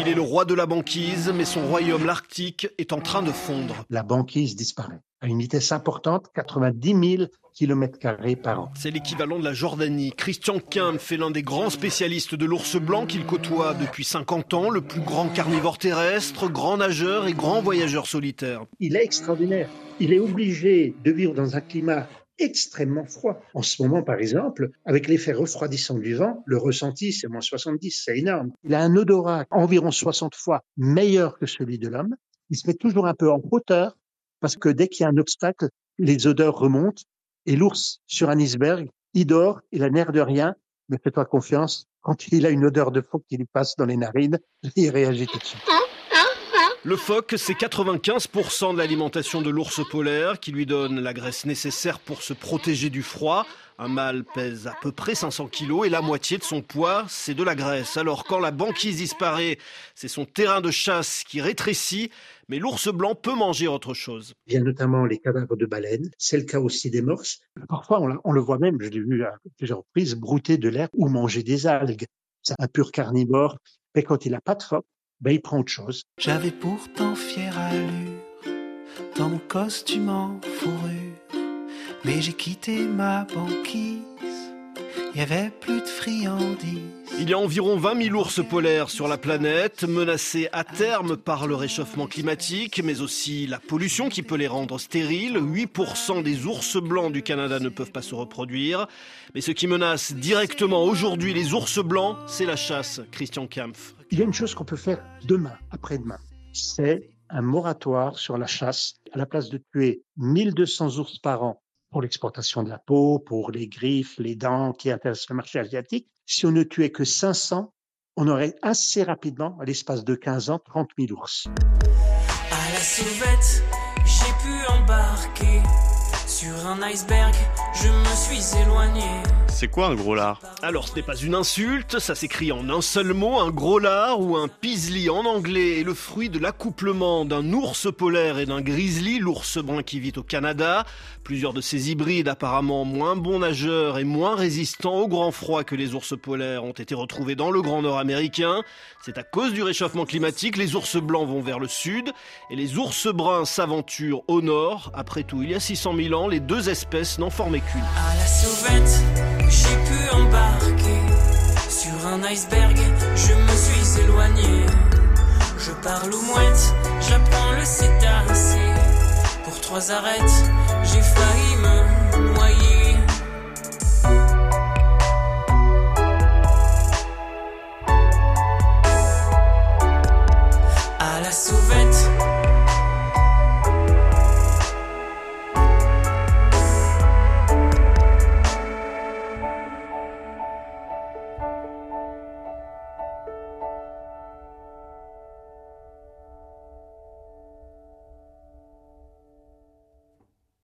Il est le roi de la banquise, mais son royaume, l'Arctique, est en train de fondre. La banquise disparaît à une vitesse importante, 90 000 km par an. C'est l'équivalent de la Jordanie. Christian Kempf fait l'un des grands spécialistes de l'ours blanc qu'il côtoie depuis 50 ans, le plus grand carnivore terrestre, grand nageur et grand voyageur solitaire. Il est extraordinaire. Il est obligé de vivre dans un climat extrêmement froid. En ce moment, par exemple, avec l'effet refroidissant du vent, le ressenti, c'est moins 70, c'est énorme. Il a un odorat environ 60 fois meilleur que celui de l'homme. Il se met toujours un peu en hauteur parce que dès qu'il y a un obstacle, les odeurs remontent. Et l'ours, sur un iceberg, il dort, il a l'air de rien, mais fais-toi confiance, quand il a une odeur de phoque qui lui passe dans les narines, il réagit tout de suite. Le phoque, c'est 95% de l'alimentation de l'ours polaire qui lui donne la graisse nécessaire pour se protéger du froid. Un mâle pèse à peu près 500 kilos et la moitié de son poids, c'est de la graisse. Alors quand la banquise disparaît, c'est son terrain de chasse qui rétrécit, mais l'ours blanc peut manger autre chose. Il y a notamment les cadavres de baleines, c'est le cas aussi des morses. Parfois, on, le voit même, je l'ai vu à plusieurs reprises, brouter de l'air ou manger des algues. C'est un pur carnivore, mais quand il n'a pas de phoque, ben. J'avais pourtant fière allure dans mon costume en fourrure, mais j'ai quitté ma banquise, il y avait plus de friandises. Il y a environ 20 000 ours polaires sur la planète, menacés à terme par le réchauffement climatique, mais aussi la pollution qui peut les rendre stériles. 8% des ours blancs du Canada ne peuvent pas se reproduire. Mais ce qui menace directement aujourd'hui les ours blancs, c'est la chasse, Christian Kampf. Il y a une chose qu'on peut faire demain, après-demain. C'est un moratoire sur la chasse. À la place de tuer 1200 ours par an pour l'exportation de la peau, pour les griffes, les dents qui intéressent le marché asiatique, si on ne tuait que 500, on aurait assez rapidement, à l'espace de 15 ans, 30 000 ours. Un iceberg, je me suis éloigné. C'est quoi un gros lard Alors ce n'est pas une insulte, ça s'écrit en un seul mot, un gros lard ou un pisli en anglais est le fruit de l'accouplement d'un ours polaire et d'un grizzly, l'ours brun qui vit au Canada. Plusieurs de ces hybrides apparemment moins bons nageurs et moins résistants au grand froid que les ours polaires ont été retrouvés dans le grand nord américain. C'est à cause du réchauffement climatique, les ours blancs vont vers le sud et les ours bruns s'aventurent au nord. Après tout, il y a 600 000 ans, les espèces n'en formaient qu'une. À la sauvette, j'ai pu embarquer sur un iceberg, je me suis éloigné. Je parle aux mouettes, j'apprends le cétacé. Pour trois arêtes, j'ai failli me noyer.